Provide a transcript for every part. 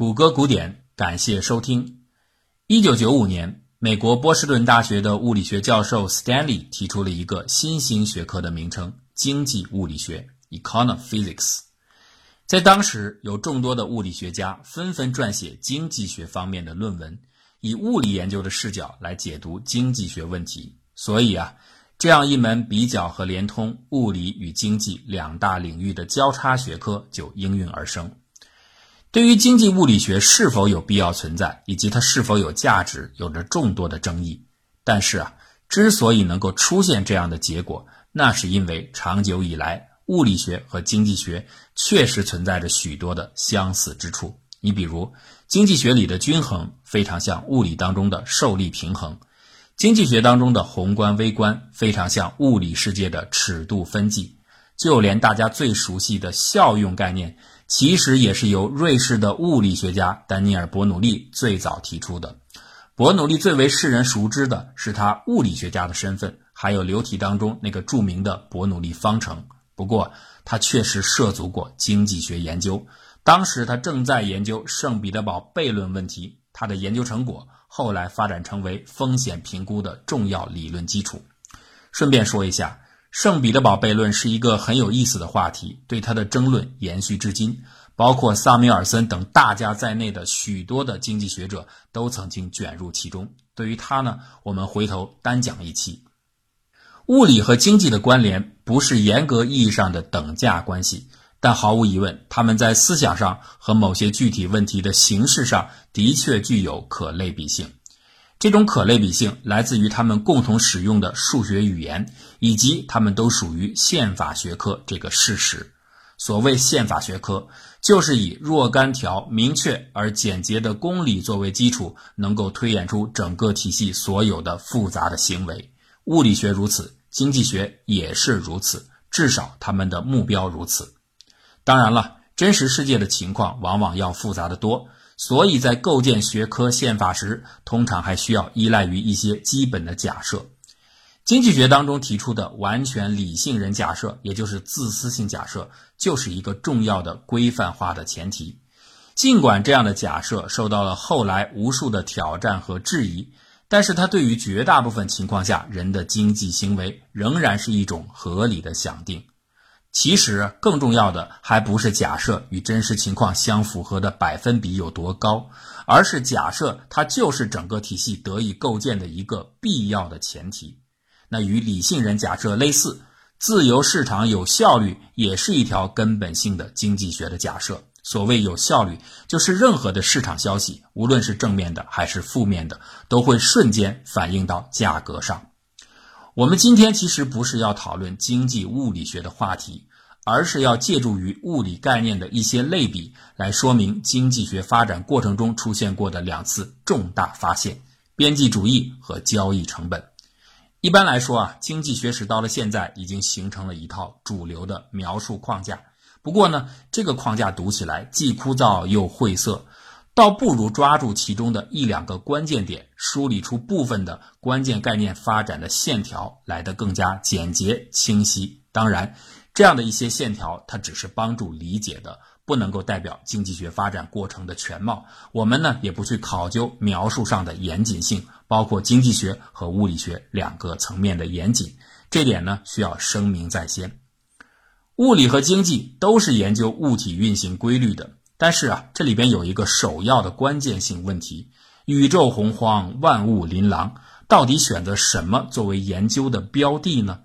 谷歌古典，感谢收听。一九九五年，美国波士顿大学的物理学教授 Stanley 提出了一个新兴学科的名称——经济物理学 （Economic Physics）。在当时，有众多的物理学家纷纷撰写经济学方面的论文，以物理研究的视角来解读经济学问题。所以啊，这样一门比较和连通物理与经济两大领域的交叉学科就应运而生。对于经济物理学是否有必要存在，以及它是否有价值，有着众多的争议。但是啊，之所以能够出现这样的结果，那是因为长久以来。物理学和经济学确实存在着许多的相似之处。你比如，经济学里的均衡非常像物理当中的受力平衡，经济学当中的宏观微观非常像物理世界的尺度分际。就连大家最熟悉的效用概念，其实也是由瑞士的物理学家丹尼尔·伯努利最早提出的。伯努利最为世人熟知的是他物理学家的身份，还有流体当中那个著名的伯努利方程。不过，他确实涉足过经济学研究。当时他正在研究圣彼得堡悖论问题，他的研究成果后来发展成为风险评估的重要理论基础。顺便说一下，圣彼得堡悖论是一个很有意思的话题，对它的争论延续至今，包括萨米尔森等大家在内的许多的经济学者都曾经卷入其中。对于他呢，我们回头单讲一期。物理和经济的关联不是严格意义上的等价关系，但毫无疑问，他们在思想上和某些具体问题的形式上的确具有可类比性。这种可类比性来自于他们共同使用的数学语言，以及他们都属于宪法学科这个事实。所谓宪法学科，就是以若干条明确而简洁的公理作为基础，能够推演出整个体系所有的复杂的行为。物理学如此。经济学也是如此，至少他们的目标如此。当然了，真实世界的情况往往要复杂的多，所以在构建学科宪法时，通常还需要依赖于一些基本的假设。经济学当中提出的完全理性人假设，也就是自私性假设，就是一个重要的规范化的前提。尽管这样的假设受到了后来无数的挑战和质疑。但是它对于绝大部分情况下人的经济行为仍然是一种合理的想定。其实更重要的还不是假设与真实情况相符合的百分比有多高，而是假设它就是整个体系得以构建的一个必要的前提。那与理性人假设类似，自由市场有效率也是一条根本性的经济学的假设。所谓有效率，就是任何的市场消息，无论是正面的还是负面的，都会瞬间反映到价格上。我们今天其实不是要讨论经济物理学的话题，而是要借助于物理概念的一些类比，来说明经济学发展过程中出现过的两次重大发现：边际主义和交易成本。一般来说啊，经济学史到了现在已经形成了一套主流的描述框架。不过呢，这个框架读起来既枯燥又晦涩，倒不如抓住其中的一两个关键点，梳理出部分的关键概念发展的线条来得更加简洁清晰。当然，这样的一些线条它只是帮助理解的，不能够代表经济学发展过程的全貌。我们呢也不去考究描述上的严谨性，包括经济学和物理学两个层面的严谨，这点呢需要声明在先。物理和经济都是研究物体运行规律的，但是啊，这里边有一个首要的关键性问题：宇宙洪荒，万物琳琅，到底选择什么作为研究的标的呢？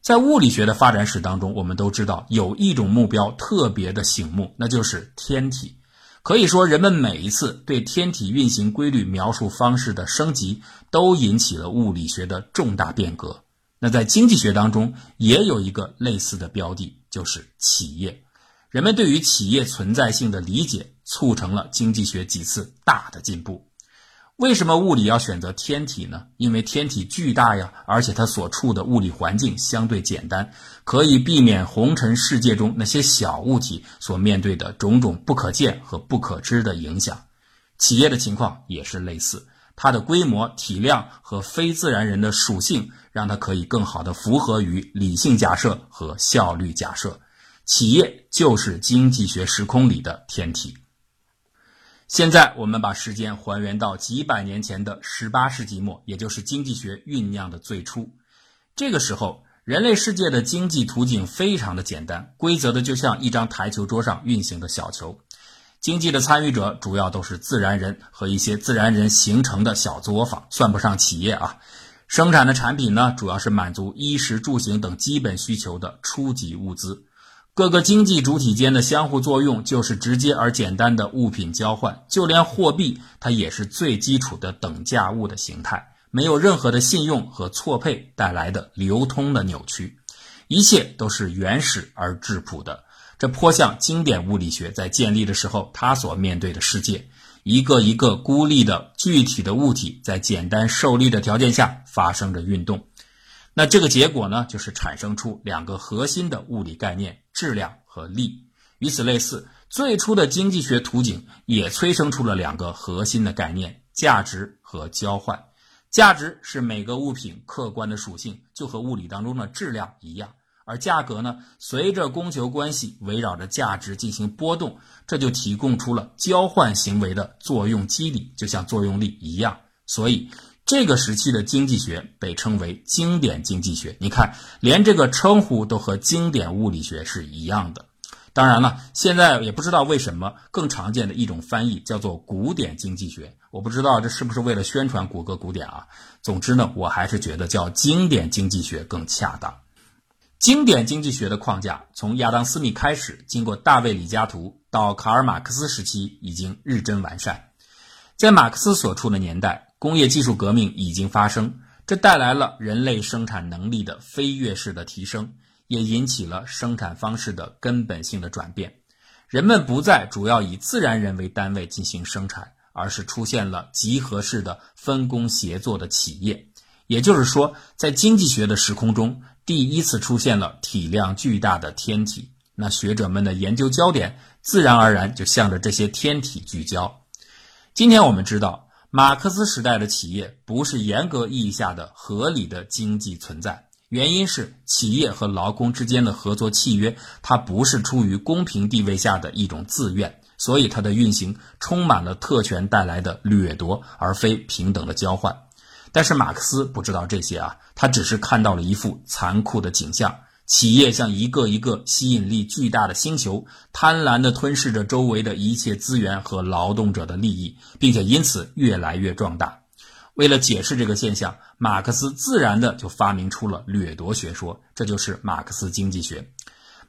在物理学的发展史当中，我们都知道有一种目标特别的醒目，那就是天体。可以说，人们每一次对天体运行规律描述方式的升级，都引起了物理学的重大变革。那在经济学当中也有一个类似的标的，就是企业。人们对于企业存在性的理解，促成了经济学几次大的进步。为什么物理要选择天体呢？因为天体巨大呀，而且它所处的物理环境相对简单，可以避免红尘世界中那些小物体所面对的种种不可见和不可知的影响。企业的情况也是类似。它的规模、体量和非自然人的属性，让它可以更好的符合于理性假设和效率假设。企业就是经济学时空里的天体。现在我们把时间还原到几百年前的十八世纪末，也就是经济学酝酿的最初。这个时候，人类世界的经济图景非常的简单，规则的就像一张台球桌上运行的小球。经济的参与者主要都是自然人和一些自然人形成的小作坊，算不上企业啊。生产的产品呢，主要是满足衣食住行等基本需求的初级物资。各个经济主体间的相互作用就是直接而简单的物品交换，就连货币它也是最基础的等价物的形态，没有任何的信用和错配带来的流通的扭曲，一切都是原始而质朴的。这颇像经典物理学在建立的时候它所面对的世界，一个一个孤立的具体的物体在简单受力的条件下发生着运动。那这个结果呢，就是产生出两个核心的物理概念：质量和力。与此类似，最初的经济学图景也催生出了两个核心的概念：价值和交换。价值是每个物品客观的属性，就和物理当中的质量一样；而价格呢，随着供求关系围绕着价值进行波动，这就提供出了交换行为的作用机理，就像作用力一样。所以。这个时期的经济学被称为经典经济学。你看，连这个称呼都和经典物理学是一样的。当然了，现在也不知道为什么更常见的一种翻译叫做古典经济学。我不知道这是不是为了宣传谷歌古典啊？总之呢，我还是觉得叫经典经济学更恰当。经典经济学的框架从亚当·斯密开始，经过大卫·李嘉图到卡尔·马克思时期，已经日臻完善。在马克思所处的年代。工业技术革命已经发生，这带来了人类生产能力的飞跃式的提升，也引起了生产方式的根本性的转变。人们不再主要以自然人为单位进行生产，而是出现了集合式的分工协作的企业。也就是说，在经济学的时空中，第一次出现了体量巨大的天体。那学者们的研究焦点自然而然就向着这些天体聚焦。今天我们知道。马克思时代的企业不是严格意义下的合理的经济存在，原因是企业和劳工之间的合作契约，它不是出于公平地位下的一种自愿，所以它的运行充满了特权带来的掠夺，而非平等的交换。但是马克思不知道这些啊，他只是看到了一幅残酷的景象。企业像一个一个吸引力巨大的星球，贪婪地吞噬着周围的一切资源和劳动者的利益，并且因此越来越壮大。为了解释这个现象，马克思自然的就发明出了掠夺学说，这就是马克思经济学。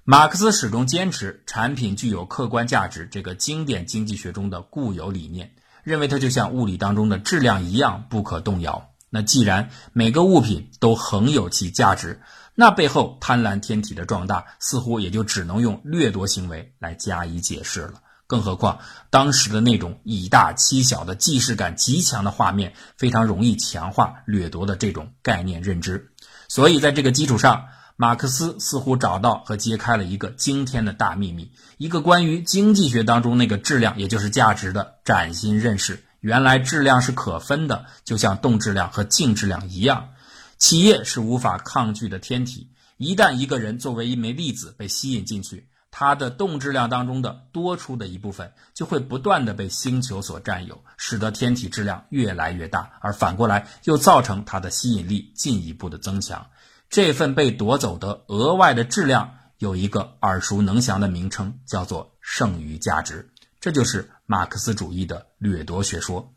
马克思始终坚持产品具有客观价值这个经典经济学中的固有理念，认为它就像物理当中的质量一样不可动摇。那既然每个物品都恒有其价值，那背后贪婪天体的壮大，似乎也就只能用掠夺行为来加以解释了。更何况当时的那种以大欺小的既视感极强的画面，非常容易强化掠夺的这种概念认知。所以在这个基础上，马克思似乎找到和揭开了一个惊天的大秘密，一个关于经济学当中那个质量，也就是价值的崭新认识。原来质量是可分的，就像动质量和静质量一样。企业是无法抗拒的天体，一旦一个人作为一枚粒子被吸引进去，它的动质量当中的多出的一部分就会不断的被星球所占有，使得天体质量越来越大，而反过来又造成它的吸引力进一步的增强。这份被夺走的额外的质量有一个耳熟能详的名称，叫做剩余价值。这就是马克思主义的掠夺学说。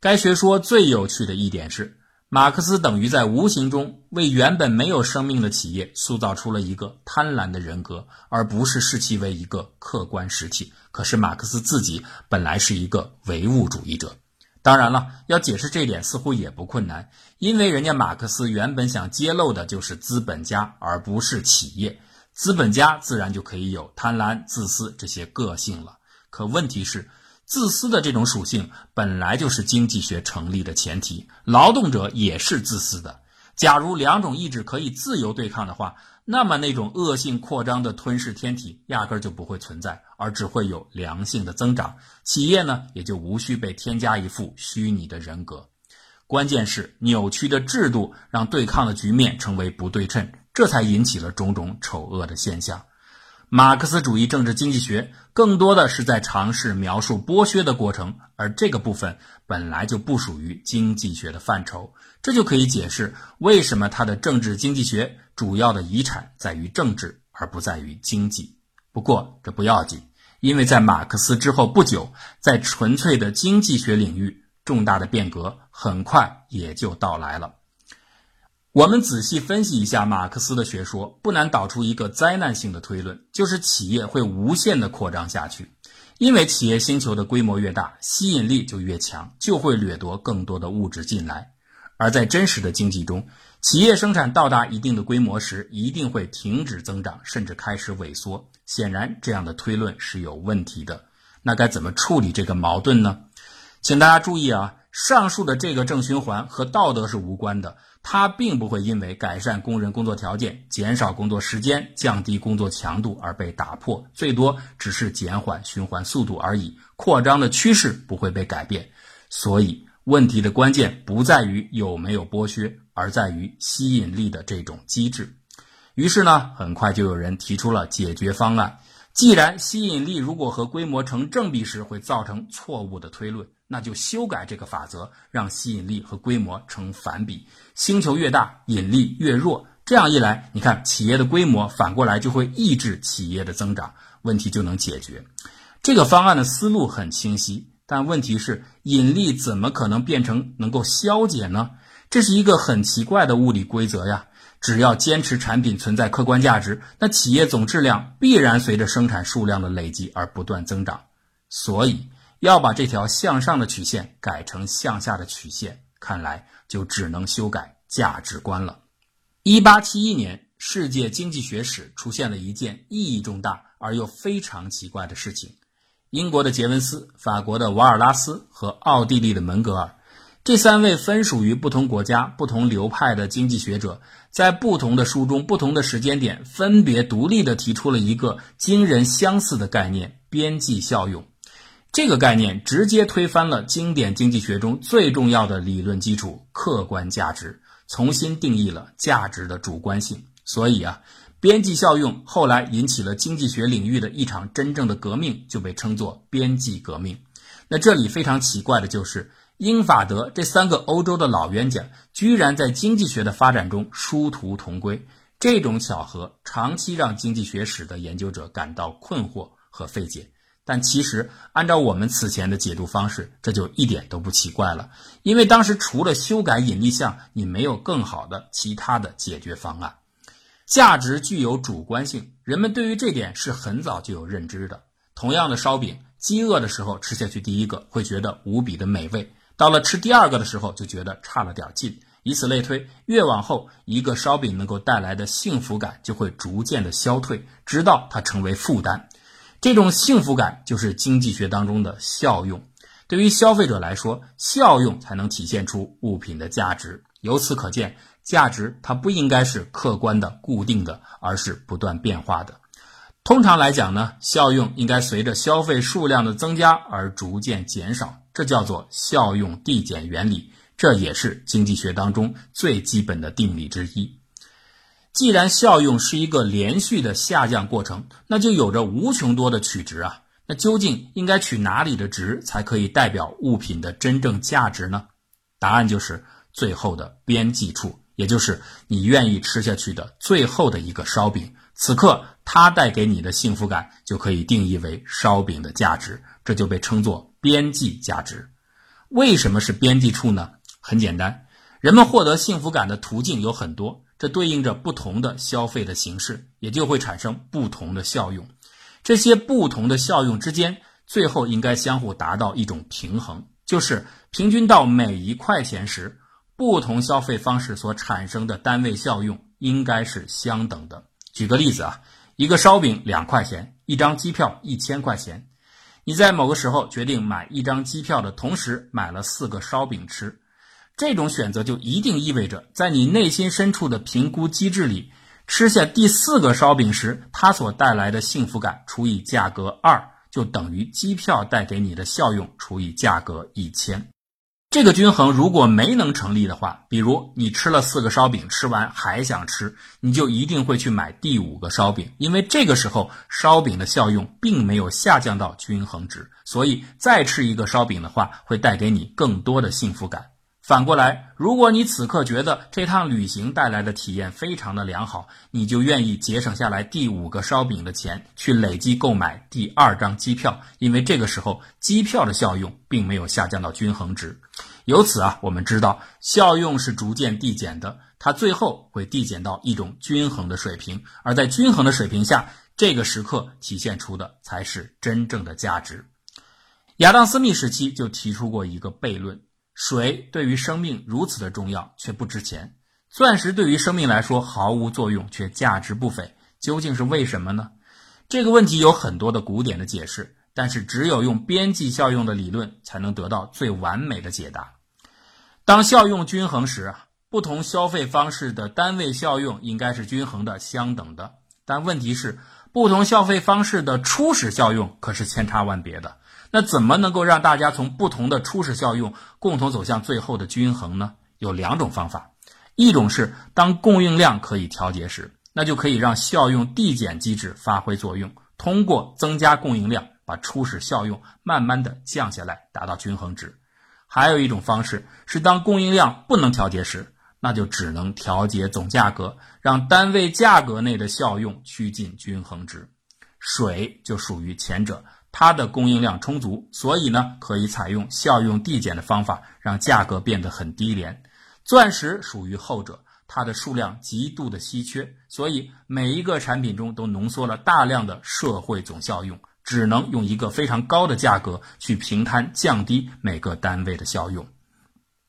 该学说最有趣的一点是。马克思等于在无形中为原本没有生命的企业塑造出了一个贪婪的人格，而不是视其为一个客观实体。可是马克思自己本来是一个唯物主义者。当然了，要解释这点似乎也不困难，因为人家马克思原本想揭露的就是资本家，而不是企业。资本家自然就可以有贪婪、自私这些个性了。可问题是。自私的这种属性本来就是经济学成立的前提，劳动者也是自私的。假如两种意志可以自由对抗的话，那么那种恶性扩张的吞噬天体压根就不会存在，而只会有良性的增长。企业呢，也就无需被添加一副虚拟的人格。关键是扭曲的制度让对抗的局面成为不对称，这才引起了种种丑恶的现象。马克思主义政治经济学更多的是在尝试描述剥削的过程，而这个部分本来就不属于经济学的范畴，这就可以解释为什么他的政治经济学主要的遗产在于政治而不在于经济。不过这不要紧，因为在马克思之后不久，在纯粹的经济学领域，重大的变革很快也就到来了。我们仔细分析一下马克思的学说，不难导出一个灾难性的推论，就是企业会无限的扩张下去，因为企业星球的规模越大，吸引力就越强，就会掠夺更多的物质进来。而在真实的经济中，企业生产到达一定的规模时，一定会停止增长，甚至开始萎缩。显然，这样的推论是有问题的。那该怎么处理这个矛盾呢？请大家注意啊，上述的这个正循环和道德是无关的。它并不会因为改善工人工作条件、减少工作时间、降低工作强度而被打破，最多只是减缓循环速度而已。扩张的趋势不会被改变，所以问题的关键不在于有没有剥削，而在于吸引力的这种机制。于是呢，很快就有人提出了解决方案。既然吸引力如果和规模成正比时会造成错误的推论。那就修改这个法则，让吸引力和规模成反比，星球越大，引力越弱。这样一来，你看企业的规模反过来就会抑制企业的增长，问题就能解决。这个方案的思路很清晰，但问题是引力怎么可能变成能够消解呢？这是一个很奇怪的物理规则呀。只要坚持产品存在客观价值，那企业总质量必然随着生产数量的累积而不断增长。所以。要把这条向上的曲线改成向下的曲线，看来就只能修改价值观了。一八七一年，世界经济学史出现了一件意义重大而又非常奇怪的事情：英国的杰文斯、法国的瓦尔拉斯和奥地利的门格尔，这三位分属于不同国家、不同流派的经济学者，在不同的书中、不同的时间点，分别独立地提出了一个惊人相似的概念——边际效用。这个概念直接推翻了经典经济学中最重要的理论基础——客观价值，重新定义了价值的主观性。所以啊，边际效用后来引起了经济学领域的一场真正的革命，就被称作边际革命。那这里非常奇怪的就是，英法德这三个欧洲的老冤家，居然在经济学的发展中殊途同归。这种巧合长期让经济学史的研究者感到困惑和费解。但其实，按照我们此前的解读方式，这就一点都不奇怪了。因为当时除了修改引力项，你没有更好的其他的解决方案。价值具有主观性，人们对于这点是很早就有认知的。同样的烧饼，饥饿的时候吃下去第一个会觉得无比的美味，到了吃第二个的时候就觉得差了点劲，以此类推，越往后，一个烧饼能够带来的幸福感就会逐渐的消退，直到它成为负担。这种幸福感就是经济学当中的效用。对于消费者来说，效用才能体现出物品的价值。由此可见，价值它不应该是客观的、固定的，而是不断变化的。通常来讲呢，效用应该随着消费数量的增加而逐渐减少，这叫做效用递减原理。这也是经济学当中最基本的定理之一。既然效用是一个连续的下降过程，那就有着无穷多的取值啊。那究竟应该取哪里的值才可以代表物品的真正价值呢？答案就是最后的边际处，也就是你愿意吃下去的最后的一个烧饼。此刻它带给你的幸福感就可以定义为烧饼的价值，这就被称作边际价值。为什么是边际处呢？很简单，人们获得幸福感的途径有很多。这对应着不同的消费的形式，也就会产生不同的效用。这些不同的效用之间，最后应该相互达到一种平衡，就是平均到每一块钱时，不同消费方式所产生的单位效用应该是相等的。举个例子啊，一个烧饼两块钱，一张机票一千块钱。你在某个时候决定买一张机票的同时，买了四个烧饼吃。这种选择就一定意味着，在你内心深处的评估机制里，吃下第四个烧饼时，它所带来的幸福感除以价格二，就等于机票带给你的效用除以价格一千。这个均衡如果没能成立的话，比如你吃了四个烧饼，吃完还想吃，你就一定会去买第五个烧饼，因为这个时候烧饼的效用并没有下降到均衡值，所以再吃一个烧饼的话，会带给你更多的幸福感。反过来，如果你此刻觉得这趟旅行带来的体验非常的良好，你就愿意节省下来第五个烧饼的钱，去累计购买第二张机票，因为这个时候机票的效用并没有下降到均衡值。由此啊，我们知道效用是逐渐递减的，它最后会递减到一种均衡的水平，而在均衡的水平下，这个时刻体现出的才是真正的价值。亚当·斯密时期就提出过一个悖论。水对于生命如此的重要，却不值钱；钻石对于生命来说毫无作用，却价值不菲。究竟是为什么呢？这个问题有很多的古典的解释，但是只有用边际效用的理论才能得到最完美的解答。当效用均衡时啊，不同消费方式的单位效用应该是均衡的、相等的。但问题是，不同消费方式的初始效用可是千差万别的。那怎么能够让大家从不同的初始效用共同走向最后的均衡呢？有两种方法，一种是当供应量可以调节时，那就可以让效用递减机制发挥作用，通过增加供应量，把初始效用慢慢的降下来，达到均衡值。还有一种方式是当供应量不能调节时，那就只能调节总价格，让单位价格内的效用趋近均衡值。水就属于前者。它的供应量充足，所以呢，可以采用效用递减的方法，让价格变得很低廉。钻石属于后者，它的数量极度的稀缺，所以每一个产品中都浓缩了大量的社会总效用，只能用一个非常高的价格去平摊降低每个单位的效用。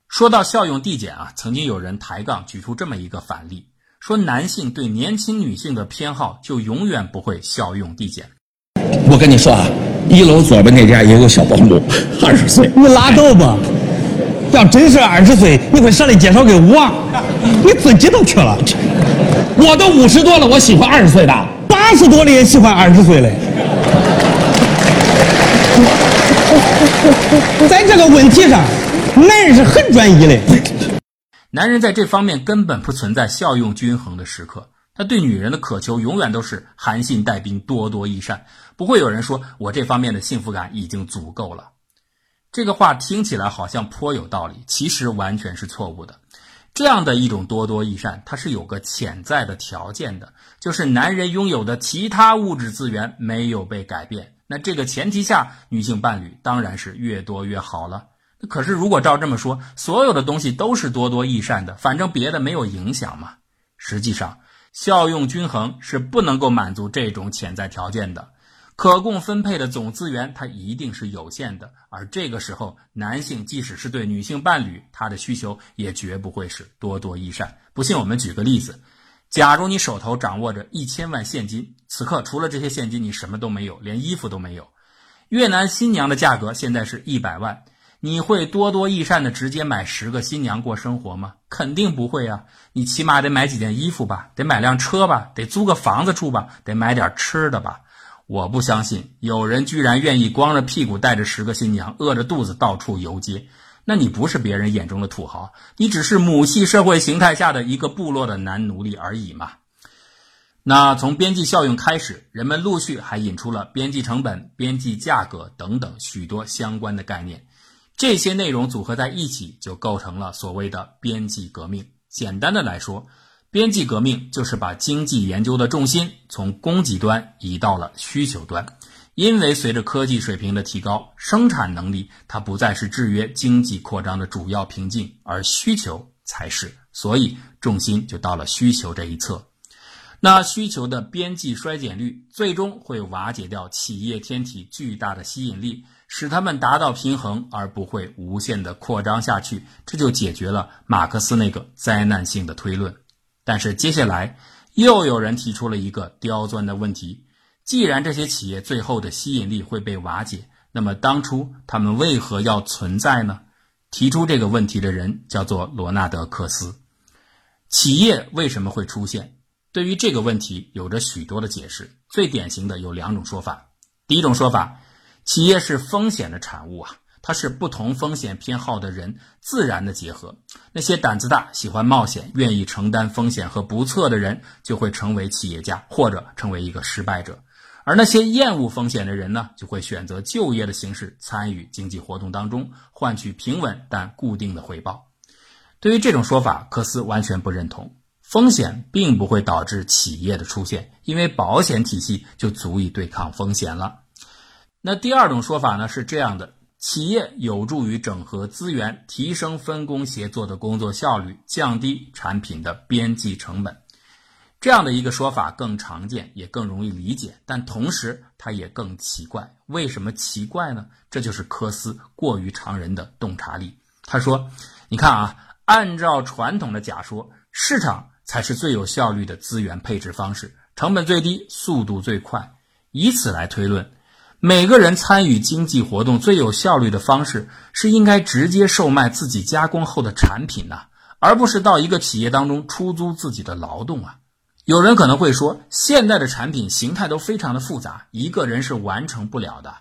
说到效用递减啊，曾经有人抬杠举出这么一个反例，说男性对年轻女性的偏好就永远不会效用递减。我跟你说啊。一楼左边那家也有小保姆，二十岁。你拉倒吧！要真是二十岁，你会舍得介绍给我？你自己都去了。我都五十多了，我喜欢二十岁的。八十多了也喜欢二十岁的。在这个问题上，男人是很专一的。男人在这方面根本不存在效用均衡的时刻。他对女人的渴求永远都是含信带兵、多多益善，不会有人说我这方面的幸福感已经足够了。这个话听起来好像颇有道理，其实完全是错误的。这样的一种多多益善，它是有个潜在的条件的，就是男人拥有的其他物质资源没有被改变。那这个前提下，女性伴侣当然是越多越好了。可是如果照这么说，所有的东西都是多多益善的，反正别的没有影响嘛。实际上。效用均衡是不能够满足这种潜在条件的，可供分配的总资源它一定是有限的，而这个时候，男性即使是对女性伴侣，他的需求也绝不会是多多益善。不信，我们举个例子：假如你手头掌握着一千万现金，此刻除了这些现金，你什么都没有，连衣服都没有。越南新娘的价格现在是一百万。你会多多益善的直接买十个新娘过生活吗？肯定不会啊！你起码得买几件衣服吧，得买辆车吧，得租个房子住吧，得买点吃的吧。我不相信有人居然愿意光着屁股带着十个新娘，饿着肚子到处游街。那你不是别人眼中的土豪，你只是母系社会形态下的一个部落的男奴隶而已嘛。那从边际效应开始，人们陆续还引出了边际成本、边际价格等等许多相关的概念。这些内容组合在一起，就构成了所谓的边际革命。简单的来说，边际革命就是把经济研究的重心从供给端移到了需求端。因为随着科技水平的提高，生产能力它不再是制约经济扩张的主要瓶颈，而需求才是。所以重心就到了需求这一侧。那需求的边际衰减率最终会瓦解掉企业天体巨大的吸引力。使它们达到平衡，而不会无限的扩张下去，这就解决了马克思那个灾难性的推论。但是接下来又有人提出了一个刁钻的问题：既然这些企业最后的吸引力会被瓦解，那么当初他们为何要存在呢？提出这个问题的人叫做罗纳德·克斯。企业为什么会出现？对于这个问题，有着许多的解释。最典型的有两种说法。第一种说法。企业是风险的产物啊，它是不同风险偏好的人自然的结合。那些胆子大、喜欢冒险、愿意承担风险和不测的人，就会成为企业家或者成为一个失败者；而那些厌恶风险的人呢，就会选择就业的形式参与经济活动当中，换取平稳但固定的回报。对于这种说法，科斯完全不认同。风险并不会导致企业的出现，因为保险体系就足以对抗风险了。那第二种说法呢是这样的：企业有助于整合资源，提升分工协作的工作效率，降低产品的边际成本。这样的一个说法更常见，也更容易理解，但同时它也更奇怪。为什么奇怪呢？这就是科斯过于常人的洞察力。他说：“你看啊，按照传统的假说，市场才是最有效率的资源配置方式，成本最低，速度最快。以此来推论。”每个人参与经济活动最有效率的方式是应该直接售卖自己加工后的产品呐，而不是到一个企业当中出租自己的劳动啊。有人可能会说，现在的产品形态都非常的复杂，一个人是完成不了的。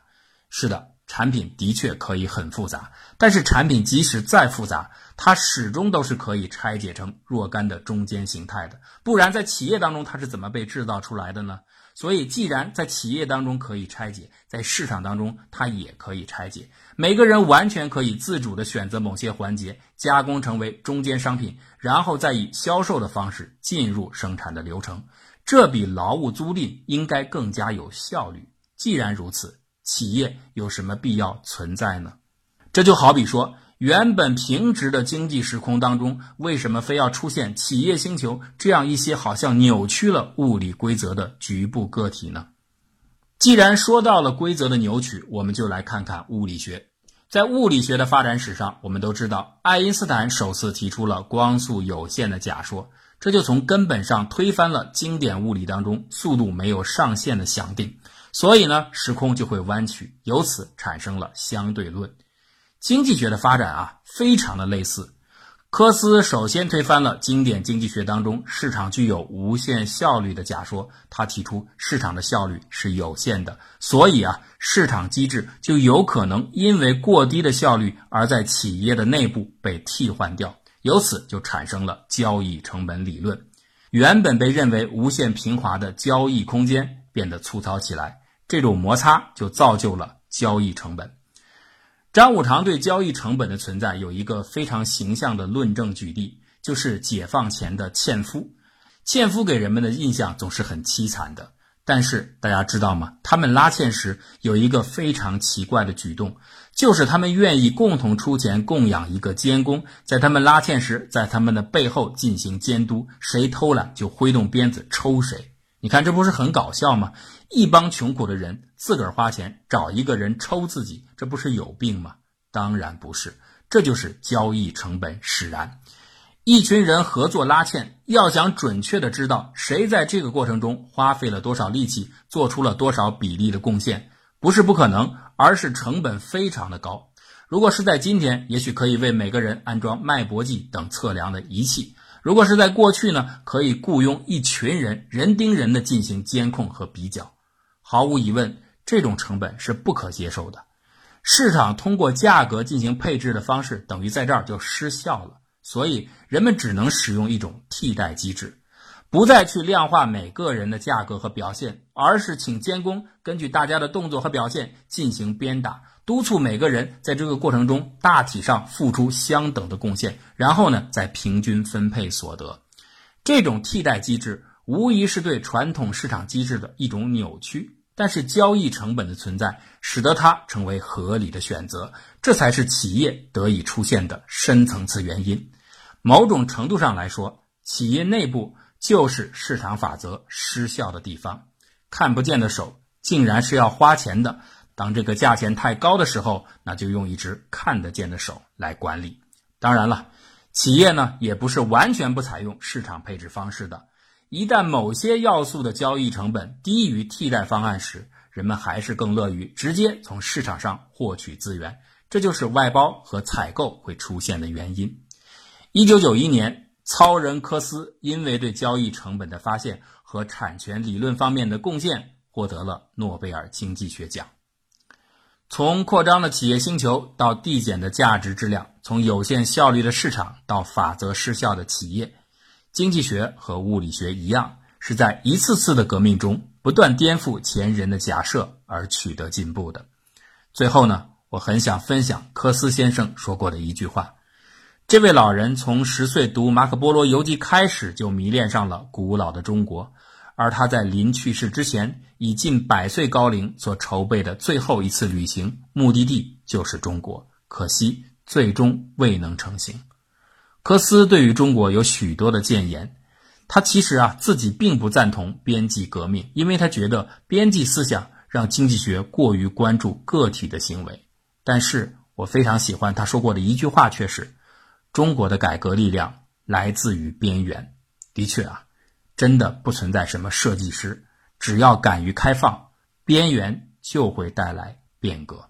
是的，产品的确可以很复杂，但是产品即使再复杂，它始终都是可以拆解成若干的中间形态的，不然在企业当中它是怎么被制造出来的呢？所以，既然在企业当中可以拆解，在市场当中它也可以拆解。每个人完全可以自主的选择某些环节，加工成为中间商品，然后再以销售的方式进入生产的流程。这比劳务租赁应该更加有效率。既然如此，企业有什么必要存在呢？这就好比说。原本平直的经济时空当中，为什么非要出现企业星球这样一些好像扭曲了物理规则的局部个体呢？既然说到了规则的扭曲，我们就来看看物理学。在物理学的发展史上，我们都知道，爱因斯坦首次提出了光速有限的假说，这就从根本上推翻了经典物理当中速度没有上限的想定。所以呢，时空就会弯曲，由此产生了相对论。经济学的发展啊，非常的类似。科斯首先推翻了经典经济学当中市场具有无限效率的假说，他提出市场的效率是有限的，所以啊，市场机制就有可能因为过低的效率而在企业的内部被替换掉，由此就产生了交易成本理论。原本被认为无限平滑的交易空间变得粗糙起来，这种摩擦就造就了交易成本。张五常对交易成本的存在有一个非常形象的论证举例，就是解放前的纤夫。纤夫给人们的印象总是很凄惨的，但是大家知道吗？他们拉纤时有一个非常奇怪的举动，就是他们愿意共同出钱供养一个监工，在他们拉纤时，在他们的背后进行监督，谁偷懒就挥动鞭子抽谁。你看，这不是很搞笑吗？一帮穷苦的人自个儿花钱找一个人抽自己，这不是有病吗？当然不是，这就是交易成本使然。一群人合作拉纤，要想准确的知道谁在这个过程中花费了多少力气，做出了多少比例的贡献，不是不可能，而是成本非常的高。如果是在今天，也许可以为每个人安装脉搏计等测量的仪器。如果是在过去呢，可以雇佣一群人，人盯人的进行监控和比较。毫无疑问，这种成本是不可接受的。市场通过价格进行配置的方式，等于在这儿就失效了。所以，人们只能使用一种替代机制，不再去量化每个人的价格和表现，而是请监工根据大家的动作和表现进行鞭打。督促每个人在这个过程中大体上付出相等的贡献，然后呢再平均分配所得。这种替代机制无疑是对传统市场机制的一种扭曲，但是交易成本的存在使得它成为合理的选择，这才是企业得以出现的深层次原因。某种程度上来说，企业内部就是市场法则失效的地方。看不见的手竟然是要花钱的。当这个价钱太高的时候，那就用一只看得见的手来管理。当然了，企业呢也不是完全不采用市场配置方式的。一旦某些要素的交易成本低于替代方案时，人们还是更乐于直接从市场上获取资源。这就是外包和采购会出现的原因。一九九一年，超人科斯因为对交易成本的发现和产权理论方面的贡献，获得了诺贝尔经济学奖。从扩张的企业星球到递减的价值质量，从有限效率的市场到法则失效的企业，经济学和物理学一样，是在一次次的革命中不断颠覆前人的假设而取得进步的。最后呢，我很想分享科斯先生说过的一句话。这位老人从十岁读《马可·波罗游记》开始，就迷恋上了古老的中国。而他在临去世之前，以近百岁高龄所筹备的最后一次旅行目的地就是中国，可惜最终未能成行。科斯对于中国有许多的谏言，他其实啊自己并不赞同边际革命，因为他觉得边际思想让经济学过于关注个体的行为。但是我非常喜欢他说过的一句话，却是：中国的改革力量来自于边缘。的确啊。真的不存在什么设计师，只要敢于开放，边缘就会带来变革。